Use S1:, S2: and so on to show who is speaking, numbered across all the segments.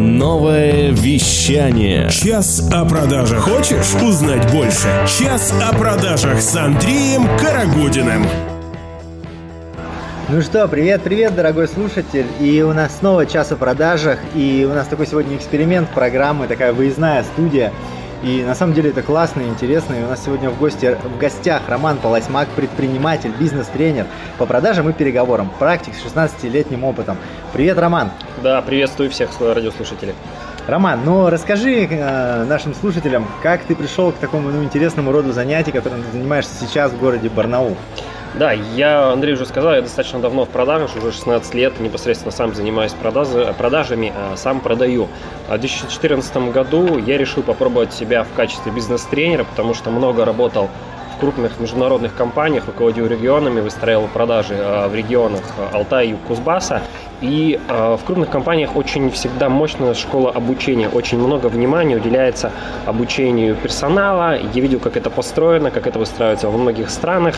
S1: Новое вещание.
S2: Час о продажах. Хочешь узнать больше? Час о продажах с Андреем Карагудиным.
S3: Ну что, привет-привет, дорогой слушатель. И у нас снова час о продажах. И у нас такой сегодня эксперимент программы, такая выездная студия. И на самом деле это классно и интересно. И у нас сегодня в, гости, в гостях Роман Полосьмак, предприниматель, бизнес-тренер по продажам и переговорам, практик с 16-летним опытом. Привет, Роман!
S4: Да, приветствую всех радиослушателей.
S3: Роман, ну расскажи э, нашим слушателям, как ты пришел к такому ну, интересному роду занятий, которым ты занимаешься сейчас в городе Барнаул.
S4: Да, я, Андрей уже сказал, я достаточно давно в продажах, уже 16 лет, непосредственно сам занимаюсь продажи, продажами, а сам продаю. А в 2014 году я решил попробовать себя в качестве бизнес-тренера, потому что много работал крупных международных компаниях, руководил регионами, выстраивал продажи а, в регионах Алтая и Кузбасса. И э, в крупных компаниях очень всегда мощная школа обучения, очень много внимания уделяется обучению персонала. Я видел, как это построено, как это выстраивается во многих странах.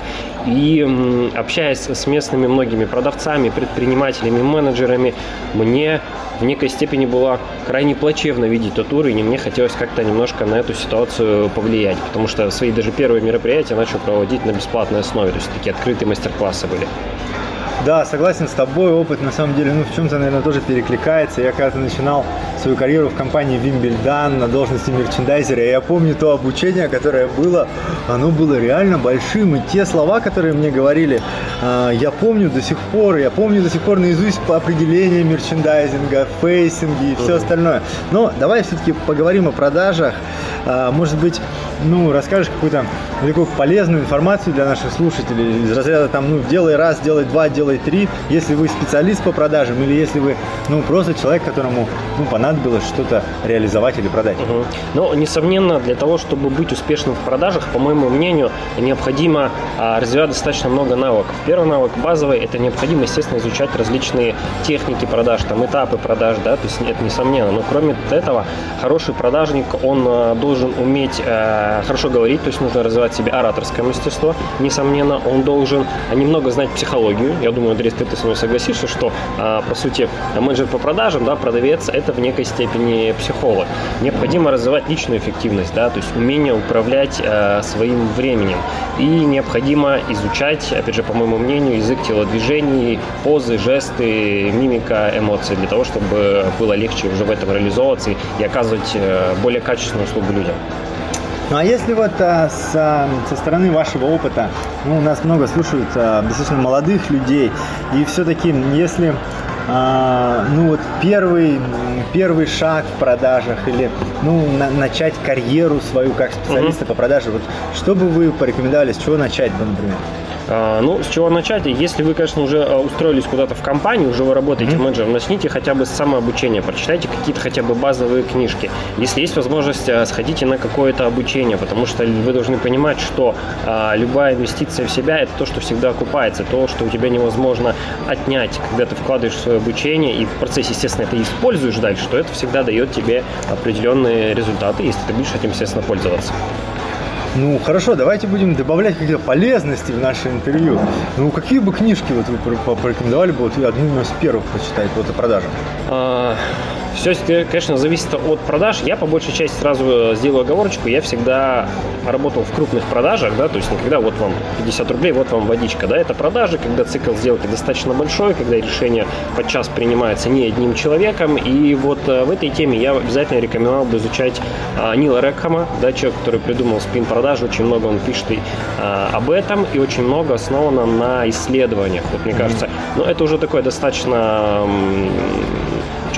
S4: И э, общаясь с местными многими продавцами, предпринимателями, менеджерами, мне в некой степени было крайне плачевно видеть тот уровень, и мне хотелось как-то немножко на эту ситуацию повлиять, потому что свои даже первые мероприятия начал проводить на бесплатной основе, то есть такие открытые мастер-классы были.
S3: Да, согласен с тобой. Опыт на самом деле, ну, в чем-то, наверное, тоже перекликается. Я когда-то начинал свою карьеру в компании Wimm-Bill-Dann на должности мерчендайзера. Я помню то обучение, которое было, оно было реально большим. И те слова, которые мне говорили, а, я помню до сих пор. Я помню до сих пор наизусть по определению мерчендайзинга, фейсинги и все остальное. Но давай все-таки поговорим о продажах. А, может быть, ну, расскажешь какую-то такую полезную информацию для наших слушателей из разряда там, ну, делай раз, делай два, делай три, если вы специалист по продажам или если вы, ну, просто человек, которому, ну, понадобилось что-то реализовать или продать.
S4: Угу. Ну, несомненно, для того, чтобы быть успешным в продажах, по моему мнению, необходимо а, развивать достаточно много навыков. Первый навык базовый – это необходимо, естественно, изучать различные техники продаж, там, этапы продаж, да, то есть это несомненно. Но кроме этого, хороший продажник, он а, должен уметь а, хорошо говорить, то есть нужно развивать себе ораторское мастерство, несомненно, он должен немного знать психологию. Я думаю, Андрей, ты, ты со мной согласишься, что, а, по сути, менеджер по продажам, да, продавец, это в некой степени психолог. Необходимо развивать личную эффективность, да, то есть умение управлять а, своим временем. И необходимо изучать, опять же, по моему мнению, язык телодвижений, позы, жесты, мимика, эмоции, для того, чтобы было легче уже в этом реализовываться и оказывать э, более качественную услугу людям.
S3: Ну а если вот а, с, а, со стороны вашего опыта, ну, у нас много слушают а, достаточно молодых людей, и все-таки если а, ну вот первый, первый шаг в продажах или ну, на, начать карьеру свою как специалиста uh-huh. по продаже, вот что бы вы порекомендовали, с чего начать бы, например?
S4: А, ну, с чего начать? Если вы, конечно, уже а, устроились куда-то в компанию, уже вы работаете mm-hmm. менеджером, начните хотя бы с самообучения, прочитайте какие-то хотя бы базовые книжки. Если есть возможность, а, сходите на какое-то обучение, потому что вы должны понимать, что любая инвестиция в себя – это то, что всегда окупается, то, что у тебя невозможно отнять, когда ты вкладываешь в свое обучение и в процессе, естественно, это используешь дальше, что это всегда дает тебе определенные результаты, если ты будешь этим, естественно, пользоваться.
S3: Ну, хорошо, давайте будем добавлять какие-то полезности в наше интервью. Ну, какие бы книжки вот вы порекомендовали бы вот одну из первых почитать вот о продажах?
S4: Все, конечно, зависит от продаж. Я по большей части сразу э, сделаю оговорочку. Я всегда работал в крупных продажах, да, то есть не когда вот вам 50 рублей, вот вам водичка, да, это продажи, когда цикл сделки достаточно большой, когда решение подчас принимается не одним человеком. И вот э, в этой теме я обязательно рекомендовал бы изучать а, Нила Рекхама, да, человек, который придумал спин продажи, очень много он пишет и, а, об этом, и очень много основано на исследованиях. Вот мне кажется, ну это уже такое достаточно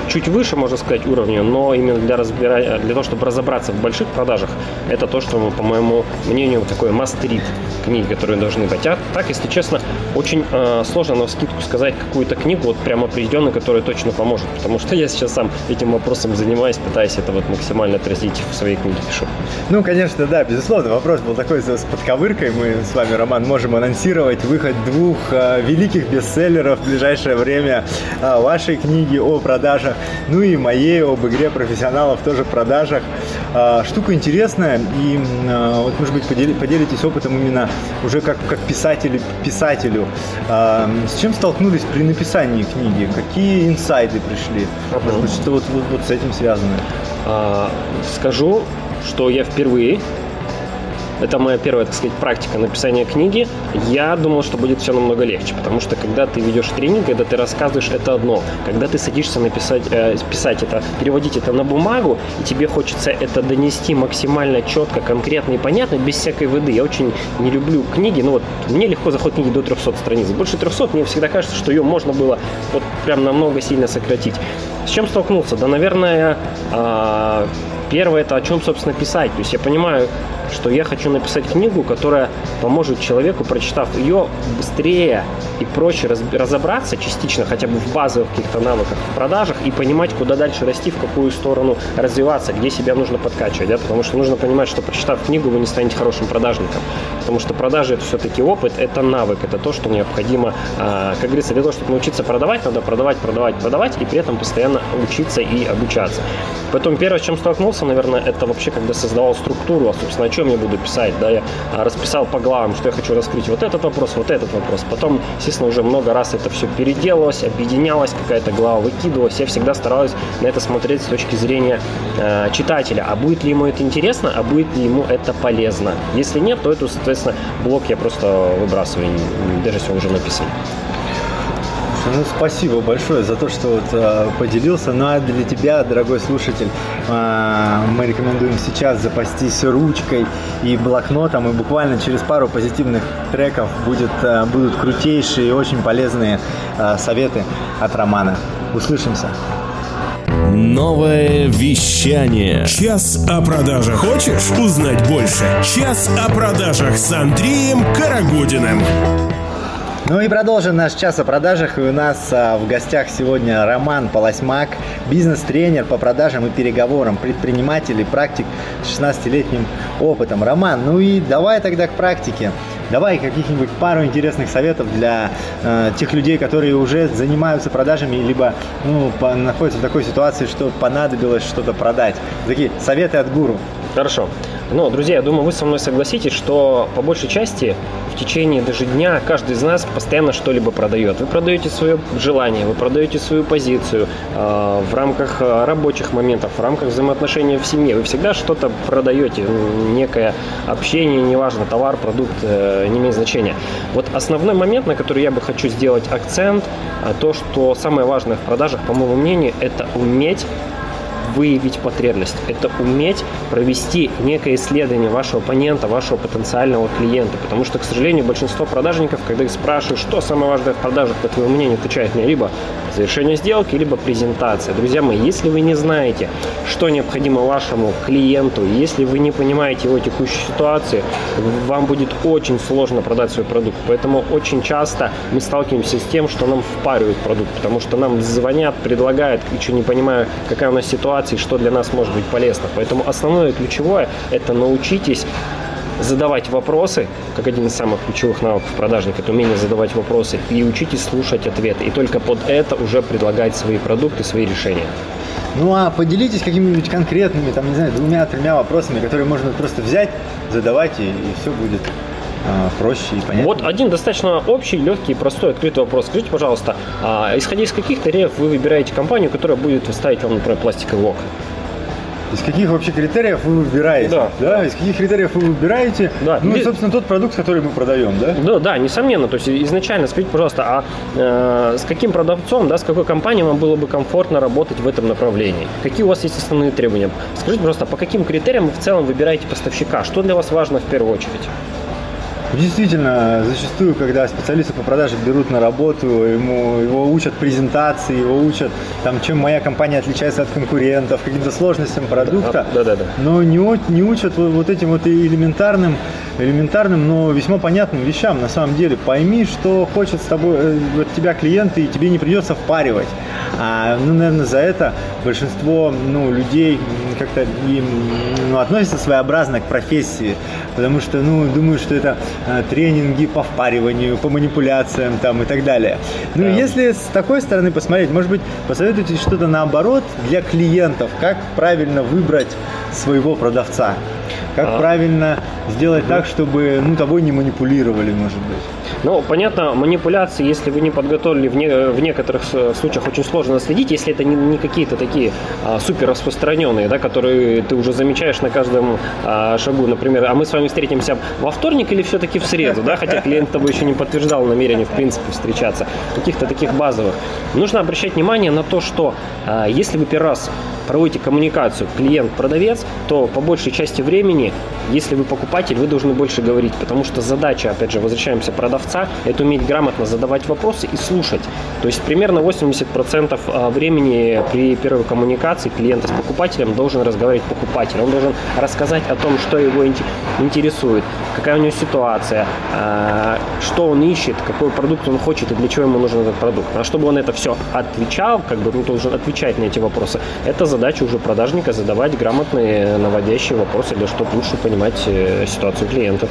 S4: чуть выше, можно сказать, уровня, но именно для, разбира... для того, чтобы разобраться в больших продажах, это то, что, по моему мнению, такой must-read книги, которые должны быть. А так, если честно, очень э, сложно на скидку сказать какую-то книгу, вот прям определенную, которая точно поможет, потому что я сейчас сам этим вопросом занимаюсь, пытаюсь это вот максимально отразить в своей книге пишу.
S3: Ну, конечно, да, безусловно, вопрос был такой с подковыркой. Мы с вами, Роман, можем анонсировать выход двух э, великих бестселлеров в ближайшее время э, вашей книги о продажах, ну и моей об игре профессионалов тоже продажах. А, штука интересная, и а, вот, может быть, подели, поделитесь опытом именно уже как, как писателю, писателю. А, с чем столкнулись при написании книги? Какие инсайды пришли? Может быть, что вот, вот, вот с этим связано?
S4: Скажу, что я впервые это моя первая, так сказать, практика написания книги. Я думал, что будет все намного легче, потому что когда ты ведешь тренинг, когда ты рассказываешь, это одно. Когда ты садишься написать, э, писать это, переводить это на бумагу, и тебе хочется это донести максимально четко, конкретно и понятно, без всякой воды. Я очень не люблю книги, ну вот мне легко заходят книги до 300 страниц. Больше 300 мне всегда кажется, что ее можно было вот прям намного сильно сократить. С чем столкнулся? Да, наверное, э, первое это о чем, собственно, писать. То есть я понимаю, что я хочу написать книгу, которая поможет человеку, прочитав ее, быстрее и проще разобраться частично, хотя бы в базовых каких-то навыках в продажах и понимать, куда дальше расти, в какую сторону развиваться, где себя нужно подкачивать. Да? Потому что нужно понимать, что прочитав книгу, вы не станете хорошим продажником. Потому что продажи это все-таки опыт, это навык, это то, что необходимо, а, как говорится, для того, чтобы научиться продавать, надо продавать, продавать, продавать и при этом постоянно учиться и обучаться. Потом первое, с чем столкнулся, наверное, это вообще, когда создавал структуру, а, собственно, о чем я буду писать, да, я а, расписал по главам, что я хочу раскрыть вот этот вопрос, вот этот вопрос. Потом, естественно, уже много раз это все переделалось, объединялось, какая-то глава выкидывалась. Я всегда стараюсь на это смотреть с точки зрения э, читателя. А будет ли ему это интересно, а будет ли ему это полезно? Если нет, то эту, соответственно, блок я просто выбрасываю, даже если он уже написан.
S3: Ну, спасибо большое за то, что вот, э, поделился. Ну, а для тебя, дорогой слушатель, э, мы рекомендуем сейчас запастись ручкой и блокнотом, и буквально через пару позитивных треков будет, э, будут крутейшие и очень полезные э, советы от Романа. Услышимся.
S1: Новое вещание.
S2: Час о продажах. Хочешь узнать больше? Час о продажах с Андреем Карагодиным.
S3: Ну и продолжим наш час о продажах. И у нас а, в гостях сегодня Роман Полосьмак, бизнес-тренер по продажам и переговорам, предприниматель и практик с 16-летним опытом. Роман, ну и давай тогда к практике. Давай каких-нибудь пару интересных советов для э, тех людей, которые уже занимаются продажами, либо ну, по, находятся в такой ситуации, что понадобилось что-то продать. Такие советы от гуру.
S4: Хорошо. Но, друзья, я думаю, вы со мной согласитесь, что по большей части в течение даже дня каждый из нас постоянно что-либо продает. Вы продаете свое желание, вы продаете свою позицию э, в рамках э, рабочих моментов, в рамках взаимоотношений в семье. Вы всегда что-то продаете, некое общение, неважно, товар, продукт, э, не имеет значения. Вот основной момент, на который я бы хочу сделать акцент, э, то, что самое важное в продажах, по моему мнению, это уметь выявить потребность. Это уметь провести некое исследование вашего оппонента, вашего потенциального клиента. Потому что, к сожалению, большинство продажников, когда их спрашивают, что самое важное в продажах, по твоему мнению, отвечают мне либо завершение сделки, либо презентация. Друзья мои, если вы не знаете, что необходимо вашему клиенту, если вы не понимаете его текущей ситуации, вам будет очень сложно продать свой продукт. Поэтому очень часто мы сталкиваемся с тем, что нам впаривают продукт, потому что нам звонят, предлагают, еще не понимая, какая у нас ситуация и что для нас может быть полезно. Поэтому основное ключевое – это научитесь задавать вопросы, как один из самых ключевых навыков продажника, это умение задавать вопросы, и учитесь слушать ответы. И только под это уже предлагать свои продукты, свои решения.
S3: Ну а поделитесь какими-нибудь конкретными, там, не знаю, двумя-тремя вопросами, которые можно просто взять, задавать, и, и все будет а, проще и понятно.
S4: Вот один достаточно общий, легкий, простой, открытый вопрос. Скажите, пожалуйста, а, исходя из каких критериев вы выбираете компанию, которая будет ставить вам, например, пластиковый окна?
S3: Из каких вообще критериев вы выбираете? Да. да? Из каких критериев вы выбираете? Да. Ну, и, собственно, тот продукт, который мы продаем, да?
S4: Да, да, несомненно. То есть изначально скажите, пожалуйста, а э, с каким продавцом, да, с какой компанией вам было бы комфортно работать в этом направлении? Какие у вас есть основные требования? Скажите, пожалуйста, по каким критериям вы в целом выбираете поставщика? Что для вас важно в первую очередь?
S3: Действительно, зачастую, когда специалисты по продаже берут на работу, ему, его учат презентации, его учат, там, чем моя компания отличается от конкурентов, каким-то сложностям продукта,
S4: да, да, да.
S3: но не, не учат вот, этим вот элементарным, элементарным, но весьма понятным вещам. На самом деле, пойми, что хочет с тобой, э, от тебя клиент, и тебе не придется впаривать. А, ну, наверное, за это большинство ну, людей как-то ну, относятся своеобразно к профессии, потому что, ну, думаю, что это э, тренинги по впариванию, по манипуляциям там и так далее. Ну,
S4: Да.
S3: если с такой стороны посмотреть, может быть, посоветуйте что-то наоборот для клиентов, как правильно выбрать своего продавца, как
S4: А.
S3: правильно сделать так, чтобы, ну, тобой не манипулировали, может быть.
S4: Ну, понятно, манипуляции, если вы не подготовили, в, не- в некоторых случаях очень сложно следить, если это не, не какие-то такие а, супер распространенные, да, которые ты уже замечаешь на каждом а, шагу, например, а мы с вами встретимся во вторник или все-таки в среду, да, хотя клиент тобой еще не подтверждал намерение, в принципе, встречаться, каких-то таких базовых. Нужно обращать внимание на то, что а, если вы первый раз проводите коммуникацию клиент-продавец, то по большей части времени, если вы покупатель, вы должны больше говорить, потому что задача, опять же, возвращаемся продавца, это уметь грамотно задавать вопросы и слушать. То есть примерно 80% а, времени при первой коммуникации клиента с покупателем должен разговаривать покупатель. Он должен рассказать о том, что его инте- интересует, какая у него ситуация, а, что он ищет, какой продукт он хочет и для чего ему нужен этот продукт. А чтобы он это все отвечал, как бы ну, должен отвечать на эти вопросы, это задача уже продажника задавать грамотные наводящие вопросы, для чтобы лучше понимать э, ситуацию клиента.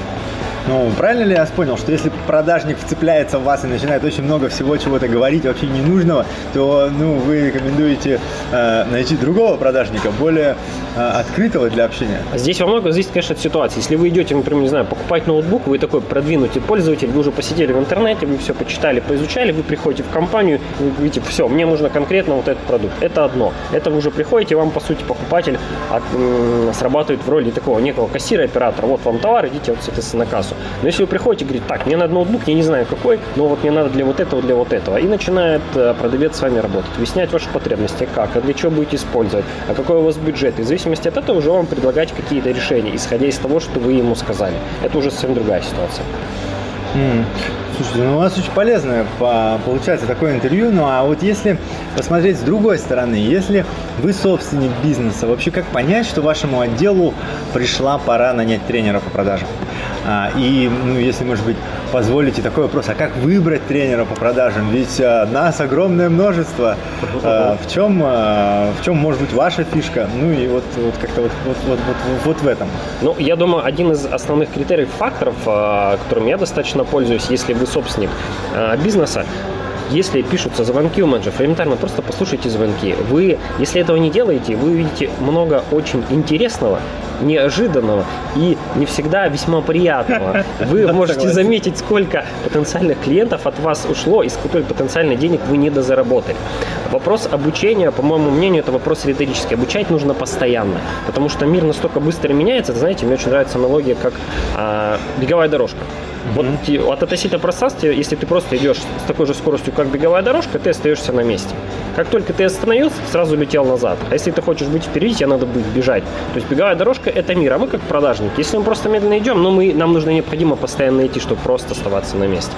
S3: Ну, правильно ли я понял, что если продажник вцепляется в вас и начинает очень много всего чего-то говорить, вообще ненужного, то, ну, вы рекомендуете э, найти другого продажника, более э, открытого для общения?
S4: Здесь во многом зависит, конечно, от ситуации. Если вы идете, например, не знаю, покупать ноутбук, вы такой продвинутый пользователь, вы уже посидели в интернете, вы все почитали, поизучали, вы приходите в компанию, вы говорите, все, мне нужно конкретно вот этот продукт. Это одно. Это вы уже приходите, вам, по сути, покупатель от- м, срабатывает в роли такого некого кассира, оператора. Вот вам товар, идите, вот, соответственно, на кассу. Но если вы приходите и говорите, так, мне надо ноутбук, я не знаю какой, но вот мне надо для вот этого, для вот этого. И начинает э, продавец с вами работать, выяснять ваши потребности, как, а для чего будете использовать, а какой у вас бюджет. И в зависимости от этого уже вам предлагать какие-то решения, исходя из того, что вы ему сказали. Это уже совсем другая ситуация.
S3: Слушайте, ну у вас очень полезное по- получается такое интервью. Ну а вот если посмотреть с другой стороны, если вы собственник бизнеса, вообще как понять, что вашему отделу пришла пора нанять тренера по продажам? А, и, ну, если, может быть, позволите такой вопрос, а как выбрать тренера по продажам? Ведь а, нас огромное множество. А, в чем, а, в чем может быть ваша фишка? Ну и вот, вот как-то вот, вот, вот, вот, вот в этом.
S4: Ну, я думаю, один из основных критериев, факторов, а, которым я достаточно пользуюсь, если вы собственник а, бизнеса, если пишутся звонки у менеджеров, элементарно просто послушайте звонки. Вы, если этого не делаете, вы увидите много очень интересного, неожиданного и не всегда весьма приятного. Вы можете заметить, сколько потенциальных клиентов от вас ушло и сколько потенциально денег вы недозаработали. Вопрос обучения, по моему мнению, это вопрос риторический. Обучать нужно постоянно, потому что мир настолько быстро меняется. Это, знаете, мне очень нравится аналогия, как а, беговая дорожка. Вот ти- от относительно пространства, если ты просто идешь с такой же скоростью, как беговая дорожка, ты остаешься на месте. Как только ты остановился, сразу летел назад. А если ты хочешь быть впереди, тебе надо будет бежать. То есть беговая дорожка – это мир, а мы как продажники. Если мы просто медленно идем, но мы, нам нужно необходимо постоянно идти, чтобы просто оставаться на месте.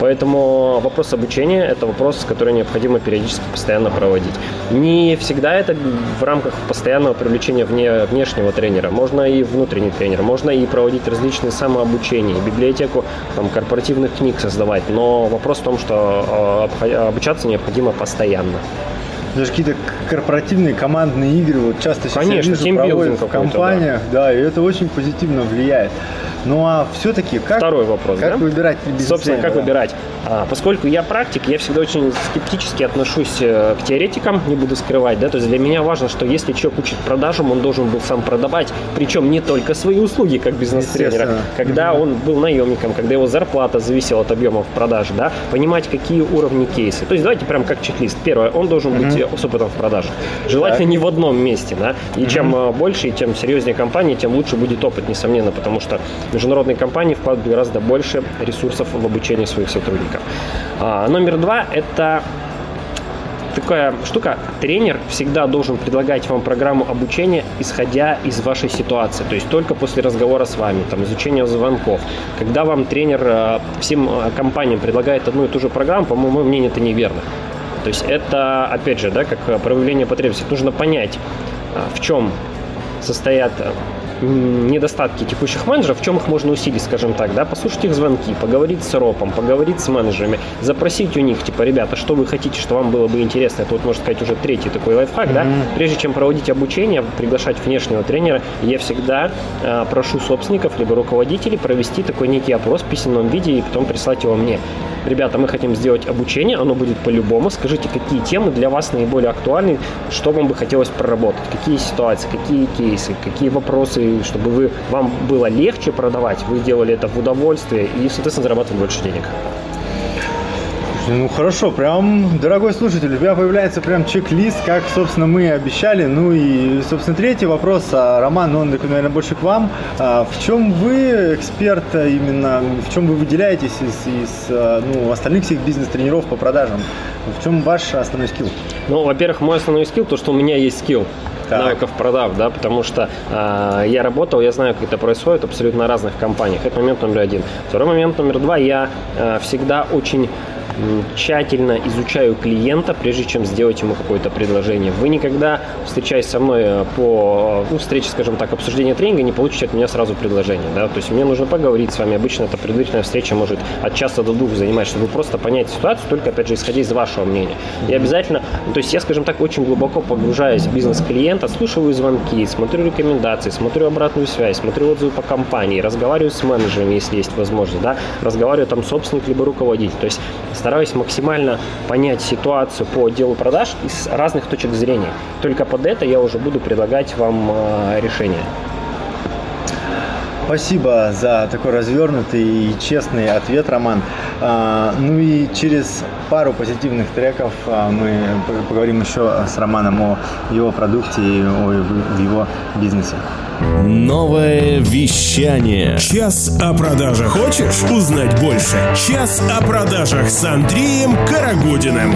S4: Поэтому вопрос обучения – это вопрос, который необходимо периодически постоянно проводить. Не всегда это в рамках постоянного привлечения вне, внешнего тренера. Можно и внутренний тренер, можно и проводить различные самообучения, библиотеку там, корпоративных книг создавать. Но вопрос в том, что э, обучаться необходимо постоянно.
S3: Даже какие-то корпоративные командные игры, вот часто сейчас
S4: Конечно,
S3: я вижу, проводят в компаниях, да. и это очень позитивно влияет. Ну а все-таки как,
S4: Второй вопрос,
S3: как
S4: да?
S3: выбирать
S4: Собственно, как
S3: да?
S4: выбирать? А, поскольку я практик, я всегда очень скептически отношусь э, к теоретикам, не буду скрывать, да, то есть для меня важно, что если человек учит продажам, он должен был сам продавать, причем не только свои услуги как бизнес-тренера, когда он был наемником, когда его зарплата зависела от объемов продажи, да, понимать, какие уровни кейсы. То есть давайте прям как чек-лист. Первое, он должен быть э, с опытом в продажах. Желательно
S3: Так.
S4: не в одном месте, да, и чем э, больше и тем серьезнее компания, тем лучше будет опыт, несомненно, потому что международные компании вкладывают гораздо больше ресурсов в обучение своих сотрудников. А, номер два – это такая штука. Тренер всегда должен предлагать вам программу обучения, исходя из вашей ситуации. То есть только после разговора с вами, там, изучения звонков. Когда вам тренер э, всем э, компаниям предлагает одну и ту же программу, по моему мнению, это неверно. То есть это, опять же, да, как э, проявление потребностей. Нужно понять, в чем состоят недостатки текущих менеджеров, в чем их можно усилить, скажем так, да, послушать их звонки, поговорить с ропом, поговорить с менеджерами, запросить у них, типа, ребята, что вы хотите, что вам было бы интересно, это вот, можно сказать, уже третий такой лайфхак, mm-hmm. да, прежде чем проводить обучение, приглашать внешнего тренера, я всегда э, прошу собственников, либо руководителей провести такой некий опрос в письменном виде и потом прислать его мне. Ребята, мы хотим сделать обучение, оно будет по-любому, скажите, какие темы для вас наиболее актуальны, что вам бы хотелось проработать, какие ситуации, какие кейсы, какие вопросы чтобы вы, вам было легче продавать, вы делали это в удовольствие и, соответственно, зарабатывали больше денег.
S3: Ну хорошо, прям, дорогой слушатель, у тебя появляется прям чек-лист, как, собственно, мы и обещали. Ну и, собственно, третий вопрос, а, Роман, ну, он, наверное, больше к вам. А, в чем вы эксперт именно, в чем вы выделяетесь из, из а, ну, остальных всех бизнес-тренеров по продажам? В чем ваш основной скилл?
S4: Ну, во-первых, мой основной скилл, то, что у меня есть скилл так. навыков продав, да, потому что э, я работал, я знаю, как это происходит абсолютно разных компаниях. Это момент номер один. Второй момент номер два, я э, всегда очень тщательно изучаю клиента, прежде чем сделать ему какое-то предложение. Вы никогда, встречаясь со мной э, по ну, встрече, скажем так, обсуждения тренинга, не получите от меня сразу предложение. Да? То есть мне нужно поговорить с вами. Обычно эта предварительная встреча может от часа до двух занимать, чтобы просто понять ситуацию, только, опять же, исходя из вашего мнения. И обязательно, то есть я, скажем так, очень глубоко погружаюсь в бизнес клиента, слушаю звонки, смотрю рекомендации, смотрю обратную связь, смотрю отзывы по компании, разговариваю с менеджерами, если есть возможность, да, разговариваю там собственник либо руководитель. То есть стараюсь максимально понять ситуацию по делу продаж из разных точек зрения. Только под это я уже буду предлагать вам э, решение.
S3: Спасибо за такой развернутый и честный ответ, Роман. А, ну и через пару позитивных треков а, мы поговорим еще с Романом о его продукте и о его бизнесе.
S1: Новое вещание.
S2: Час о продажах. Хочешь узнать больше? Час о продажах с Андреем Карагодиным.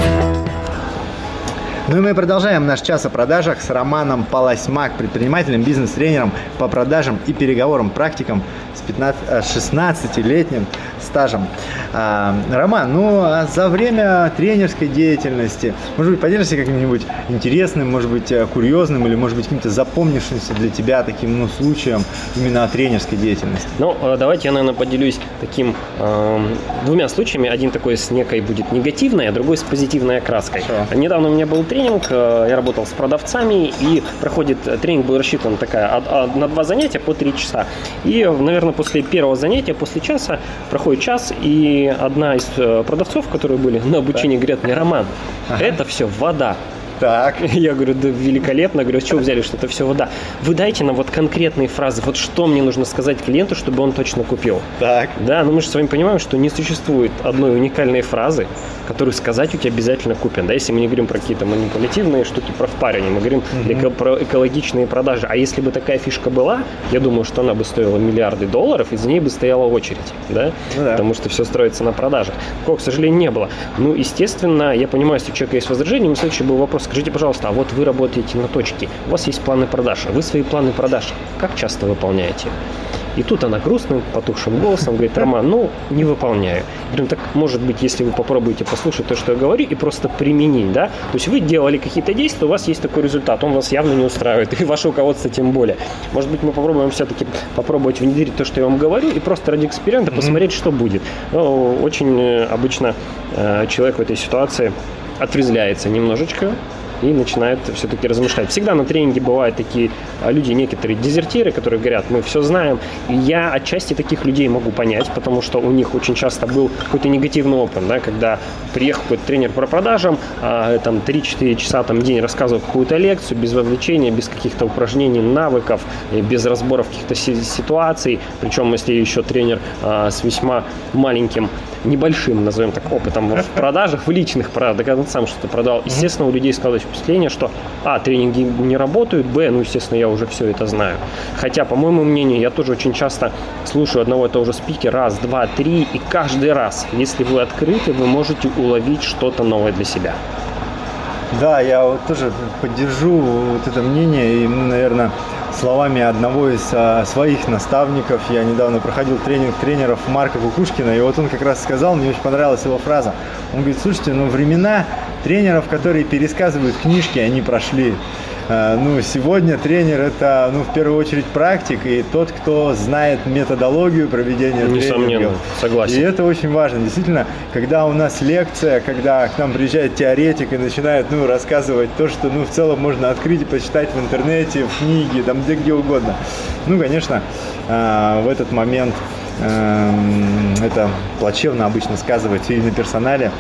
S3: Ну и мы продолжаем наш час о продажах с Романом Паласьмак, предпринимателем, бизнес-тренером по продажам и переговорам, практиком с 16-летним э, стажем. А, Роман, ну а за время тренерской деятельности, может быть, поделишься каким-нибудь интересным, может быть, э, курьезным или, может быть, каким-то запомнившимся для тебя таким ну, случаем именно о тренерской деятельности?
S4: Ну, э, давайте я, наверное, поделюсь таким э, двумя случаями. Один такой с некой будет негативной, а другой с позитивной окраской. Хорошо. Недавно у меня был тренинг, э, я работал с продавцами, и проходит, тренинг был рассчитан такая, на два занятия по три часа. И, наверное, после первого занятия, после часа, проходит час, и одна из э, продавцов, которые были на обучении, говорят мне, Роман, ага. это все вода.
S3: Так.
S4: Я говорю, да великолепно. Говорю, с чего взяли, что это все вода? Вы дайте нам вот конкретные фразы, вот что мне нужно сказать клиенту, чтобы он точно купил.
S3: Так.
S4: Да, но мы же с вами понимаем, что не существует одной уникальной фразы, которую сказать у тебя обязательно купят. Да, если мы не говорим про какие-то манипулятивные штуки, про впаривание, мы говорим mm-hmm. эко- про экологичные продажи. А если бы такая фишка была, я думаю, что она бы стоила миллиарды долларов, и за ней бы стояла очередь, да? Ну, да. Потому что все строится на продажах. Такого, к сожалению, не было. Ну, естественно, я понимаю, если у человека есть возражение, но следующий был вопрос, скажите, пожалуйста, а вот вы работаете на точке, у вас есть планы продаж, а вы свои планы продаж как часто выполняете? И тут она грустным, потухшим голосом говорит, Роман, ну, не выполняю. Я говорю, так, может быть, если вы попробуете послушать то, что я говорю, и просто применить, да? То есть вы делали какие-то действия, у вас есть такой результат, он вас явно не устраивает, и ваше руководство тем более. Может быть, мы попробуем все-таки попробовать внедрить то, что я вам говорю, и просто ради эксперимента посмотреть, что будет. Ну, очень э, обычно э, человек в этой ситуации отрезвляется немножечко, и начинает все-таки размышлять. Всегда на тренинге бывают такие а, люди, некоторые дезертиры, которые говорят, мы все знаем. И я отчасти таких людей могу понять, потому что у них очень часто был какой-то негативный опыт, да, когда приехал какой-то тренер по продажам, а, там 3-4 часа там, в день рассказывал какую-то лекцию, без вовлечения, без каких-то упражнений, навыков, без разборов каких-то ситуаций. Причем, если еще тренер а, с весьма маленьким небольшим, назовем так, опытом в продажах, в личных продажах, когда он сам что-то продал, естественно, у людей складывается впечатление, что, а, тренинги не работают, б, ну, естественно, я уже все это знаю. Хотя, по моему мнению, я тоже очень часто слушаю одного и того же спикера раз, два, три, и каждый раз, если вы открыты, вы можете уловить что-то новое для себя.
S3: Да, я вот тоже поддержу вот это мнение и, наверное, словами одного из а, своих наставников. Я недавно проходил тренинг тренеров Марка Кукушкина, и вот он как раз сказал, мне очень понравилась его фраза. Он говорит, слушайте, ну времена тренеров, которые пересказывают книжки, они прошли. Э, ну, сегодня тренер это, ну, в первую очередь практик и тот, кто знает методологию проведения
S4: Несомненно,
S3: тренингов.
S4: согласен.
S3: И это очень важно. Действительно, когда у нас лекция, когда к нам приезжает теоретик и начинает, ну, рассказывать то, что, ну, в целом можно открыть и почитать в интернете, в книге, там, где, где угодно. Ну, конечно, э, в этот момент это плачевно обычно сказывается и на персонале,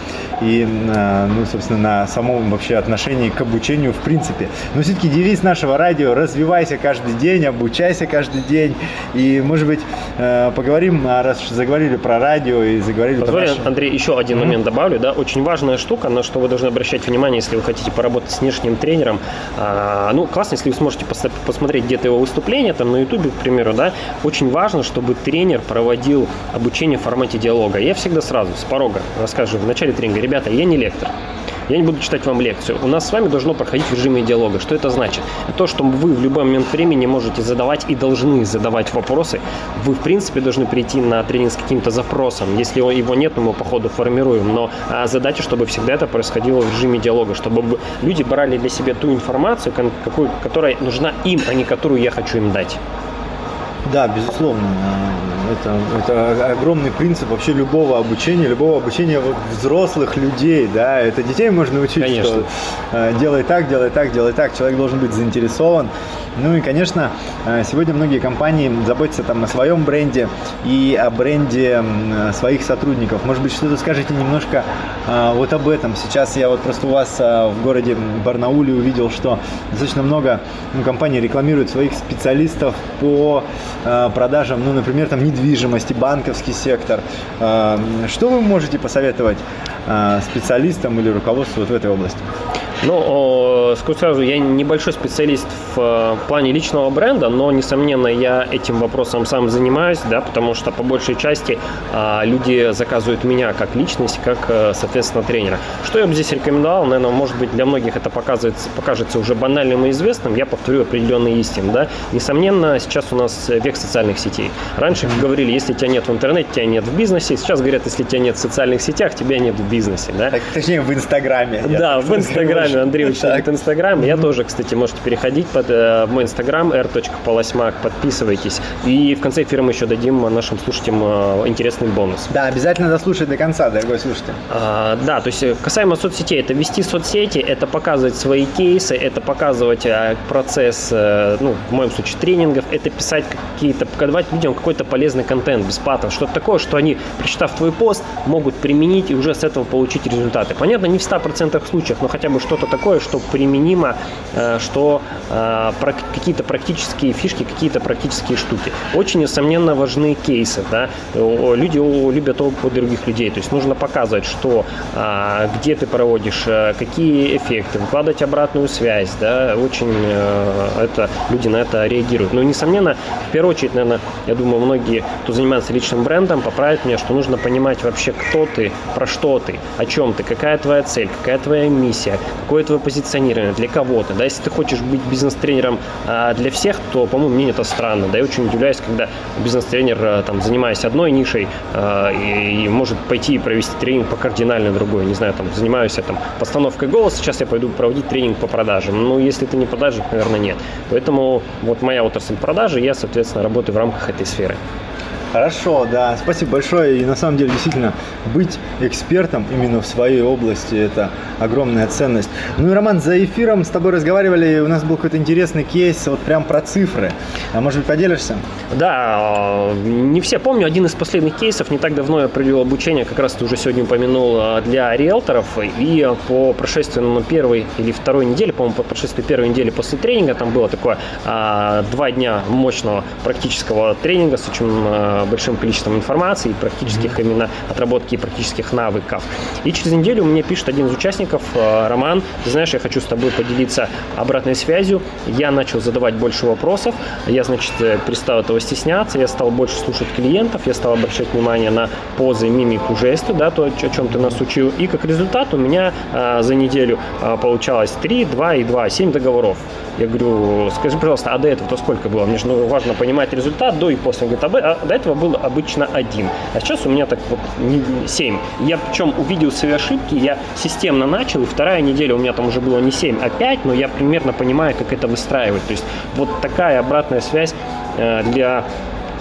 S3: и, на, ну, собственно, на самом вообще отношении к обучению в принципе. Но все-таки девиз нашего радио «Развивайся каждый день, обучайся каждый день». И, может быть, э, поговорим, а раз заговорили про радио и заговорили
S4: Позволь,
S3: про...
S4: Андрей, еще один mm-hmm. момент добавлю. Да, очень важная штука, на что вы должны обращать внимание, если вы хотите поработать с внешним тренером. А, ну, классно, если вы сможете посмотреть где-то его выступление, там на ютубе, к примеру, да. Очень важно, чтобы тренер проводил проводил обучение в формате диалога. Я всегда сразу с порога расскажу в начале тренинга, ребята, я не лектор. Я не буду читать вам лекцию. У нас с вами должно проходить в режиме диалога. Что это значит? То, что вы в любой момент времени можете задавать и должны задавать вопросы. Вы, в принципе, должны прийти на тренинг с каким-то запросом. Если его нет, мы его по ходу формируем. Но а, задача, чтобы всегда это происходило в режиме диалога, чтобы люди брали для себя ту информацию, какую, которая нужна им, а не которую я хочу им дать.
S3: Да, безусловно. Это, это огромный принцип вообще любого обучения, любого обучения взрослых людей, да, это детей можно учить, Конечно. что э, делай так, делай так, делай так, человек должен быть заинтересован. Ну и, конечно, э, сегодня многие компании заботятся там о своем бренде и о бренде своих сотрудников. Может быть, что-то скажете немножко э, вот об этом. Сейчас я вот просто у вас э, в городе Барнауле увидел, что достаточно много ну, компаний рекламируют своих специалистов по Э, продажам, ну, например, там недвижимости, банковский сектор. Э, что вы можете посоветовать э, специалистам или руководству вот в этой области?
S4: Ну, скажу сразу, я небольшой специалист в плане личного бренда, но, несомненно, я этим вопросом сам занимаюсь, да, потому что по большей части а, люди заказывают меня как личность, как, соответственно, тренера. Что я бы здесь рекомендовал, наверное, может быть, для многих это показывается, покажется уже банальным и известным, я повторю определенные истины, да. Несомненно, сейчас у нас век социальных сетей. Раньше говорили, если тебя нет в интернете, тебя нет в бизнесе, сейчас говорят, если тебя нет в социальных сетях, тебя нет в бизнесе, да.
S3: Так, точнее, в Инстаграме.
S4: Да, в Инстаграме Андрей учит Инстаграм. Я тоже, кстати, можете переходить под э, мой Инстаграм r.полосмак, подписывайтесь. И в конце эфира мы еще дадим нашим слушателям э, интересный бонус.
S3: Да, обязательно дослушай до конца, дорогой слушатель.
S4: А, да, то есть э, касаемо соцсетей, это вести соцсети, это показывать свои кейсы, это показывать а, процесс, ну, в моем случае, тренингов, это писать какие-то, давать людям какой-то полезный контент бесплатно, что-то такое, что они, прочитав твой пост, могут применить и уже с этого получить результаты. Понятно, не в 100% случаях, но хотя бы что-то такое, что применимо, э, что э, какие-то практические фишки, какие-то практические штуки. Очень, несомненно, важны кейсы. Да? Люди любят опыт других людей. То есть нужно показывать, что э, где ты проводишь, какие эффекты, выкладывать обратную связь. Да? Очень это, люди на это реагируют. Но, несомненно, в первую очередь, наверное, я думаю, многие, кто занимается личным брендом, поправят меня, что нужно понимать вообще, кто ты, про что ты, о чем ты, какая твоя цель, какая твоя миссия, какое твое позиционирование, для кого-то. Да, если ты хочешь быть бизнес-тренером а, для всех, то, по-моему, мне это странно. Да, я очень удивляюсь, когда бизнес-тренер, а, там, занимаясь одной нишей, а, и, и может пойти и провести тренинг по кардинально другой. Не знаю, там, занимаюсь я там постановкой голоса, сейчас я пойду проводить тренинг по продажам. Ну, если это не продажи, наверное, нет. Поэтому вот моя отрасль продажи, я, соответственно, работаю в рамках этой сферы.
S3: Хорошо, да, спасибо большое. И на самом деле, действительно, быть экспертом именно в своей области – это огромная ценность. Ну и, Роман, за эфиром с тобой разговаривали, у нас был какой-то интересный кейс вот прям про цифры. А может быть, поделишься?
S4: Да, не все помню. Один из последних кейсов, не так давно я провел обучение, как раз ты уже сегодня упомянул, а, для риэлторов. И по прошествию ну, первой или второй недели, по-моему, по прошествию первой недели после тренинга, там было такое а, два дня мощного практического тренинга с очень а, большим количеством информации, практических mm-hmm. именно отработки практических навыков. И через неделю мне пишет один из участников, э, Роман, ты знаешь, я хочу с тобой поделиться обратной связью. Я начал задавать больше вопросов, я, значит, э, перестал этого стесняться, я стал больше слушать клиентов, я стал обращать внимание на позы, мимику, жесты, да, то, о чем ты нас учил. И как результат у меня а, за неделю а, получалось 3, 2 и 2, 7 договоров. Я говорю, скажи, пожалуйста, а до этого то сколько было? Мне же ну, важно понимать результат до и после. Он говорит, а до этого этого был обычно один. А сейчас у меня так вот 7. Я причем увидел свои ошибки, я системно начал, и вторая неделя у меня там уже было не 7, а 5, но я примерно понимаю, как это выстраивать. То есть вот такая обратная связь э, для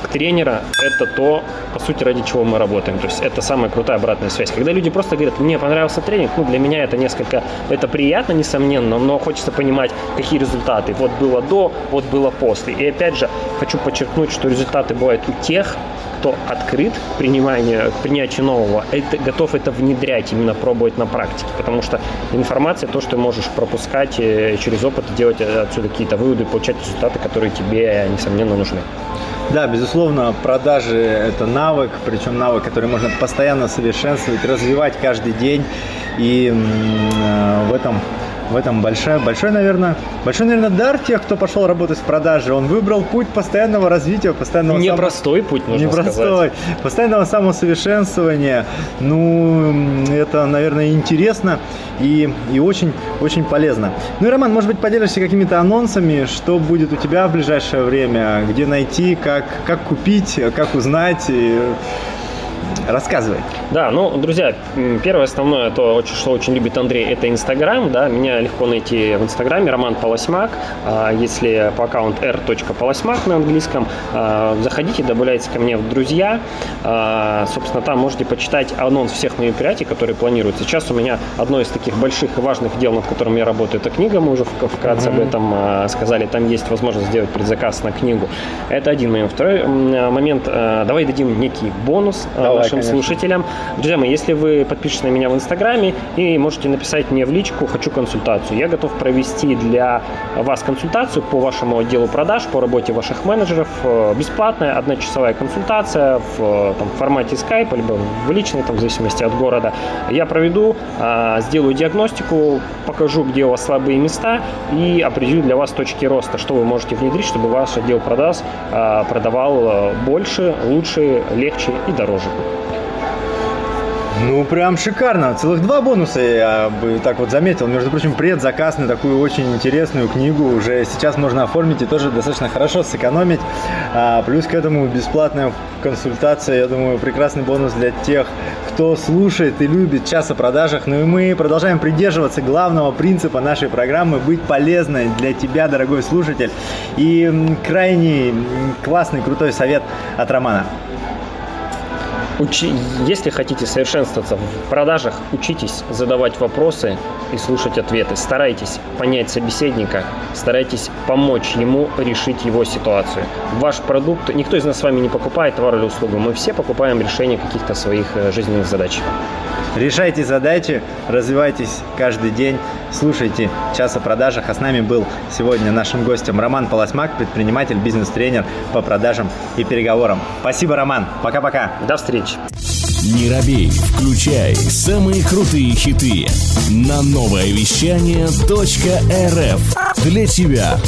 S4: тренера – это то, по сути, ради чего мы работаем. То есть это самая крутая обратная связь. Когда люди просто говорят, мне понравился тренинг, ну, для меня это несколько, это приятно, несомненно, но хочется понимать, какие результаты. Вот было до, вот было после. И опять же, хочу подчеркнуть, что результаты бывают у тех, кто открыт к приниманию, к принятию нового, это, готов это внедрять, именно пробовать на практике. Потому что информация, то, что ты можешь пропускать э, через опыт, делать отсюда какие-то выводы, получать результаты, которые тебе, несомненно, нужны.
S3: Да, безусловно, продажи – это навык, причем навык, который можно постоянно совершенствовать, развивать каждый день. И э, в этом в этом большой, большой, наверное, большой, наверное, дар тех, кто пошел работать в продаже. Он выбрал путь постоянного развития, постоянного
S4: непростой само... путь, нужно непростой, сказать.
S3: постоянного самосовершенствования. Ну, это, наверное, интересно и, и очень, очень полезно. Ну и, Роман, может быть, поделишься какими-то анонсами, что будет у тебя в ближайшее время, где найти, как, как купить, как узнать. И Рассказывай.
S4: Да, ну, друзья, первое основное, то, что очень любит Андрей, это Инстаграм, да, меня легко найти в Инстаграме, Роман Полосмак, а, если по аккаунт r.полосмак на английском, а, заходите, добавляйтесь ко мне в друзья, а, собственно, там можете почитать анонс всех мероприятий, которые планируются. Сейчас у меня одно из таких больших и важных дел, над которым я работаю, это книга, мы уже вкратце mm-hmm. об этом сказали, там есть возможность сделать предзаказ на книгу. Это один момент. Второй момент, давай дадим некий бонус Давай, нашим конечно. слушателям. Друзья мои, если вы подпишетесь на меня в Инстаграме и можете написать мне в личку «Хочу консультацию», я готов провести для вас консультацию по вашему отделу продаж, по работе ваших менеджеров. Э, бесплатная одночасовая консультация в э, там, формате Skype, либо в личной, там, в зависимости от города. Я проведу, а, сделаю диагностику, покажу, где у вас слабые места и определю для вас точки роста, что вы можете внедрить, чтобы ваш отдел продаж продавал э, больше, лучше, легче и дороже.
S3: Ну, прям шикарно. Целых два бонуса я бы так вот заметил. Между прочим, предзаказ на такую очень интересную книгу уже сейчас можно оформить и тоже достаточно хорошо сэкономить. А, плюс к этому бесплатная консультация, я думаю, прекрасный бонус для тех, кто слушает и любит час о продажах. Ну и мы продолжаем придерживаться главного принципа нашей программы – быть полезной для тебя, дорогой слушатель. И крайний классный, крутой совет от Романа –
S4: Учи, если хотите совершенствоваться в продажах, учитесь задавать вопросы и слушать ответы. Старайтесь понять собеседника, старайтесь помочь ему решить его ситуацию. Ваш продукт, никто из нас с вами не покупает товар или услугу, мы все покупаем решение каких-то своих э, жизненных задач.
S3: Решайте задачи, развивайтесь каждый день, слушайте час о продажах. А с нами был сегодня нашим гостем Роман Полосмак, предприниматель, бизнес-тренер по продажам и переговорам. Спасибо, Роман. Пока-пока.
S4: До встречи.
S1: Не робей, включай самые крутые хиты на новое вещание .рф для тебя.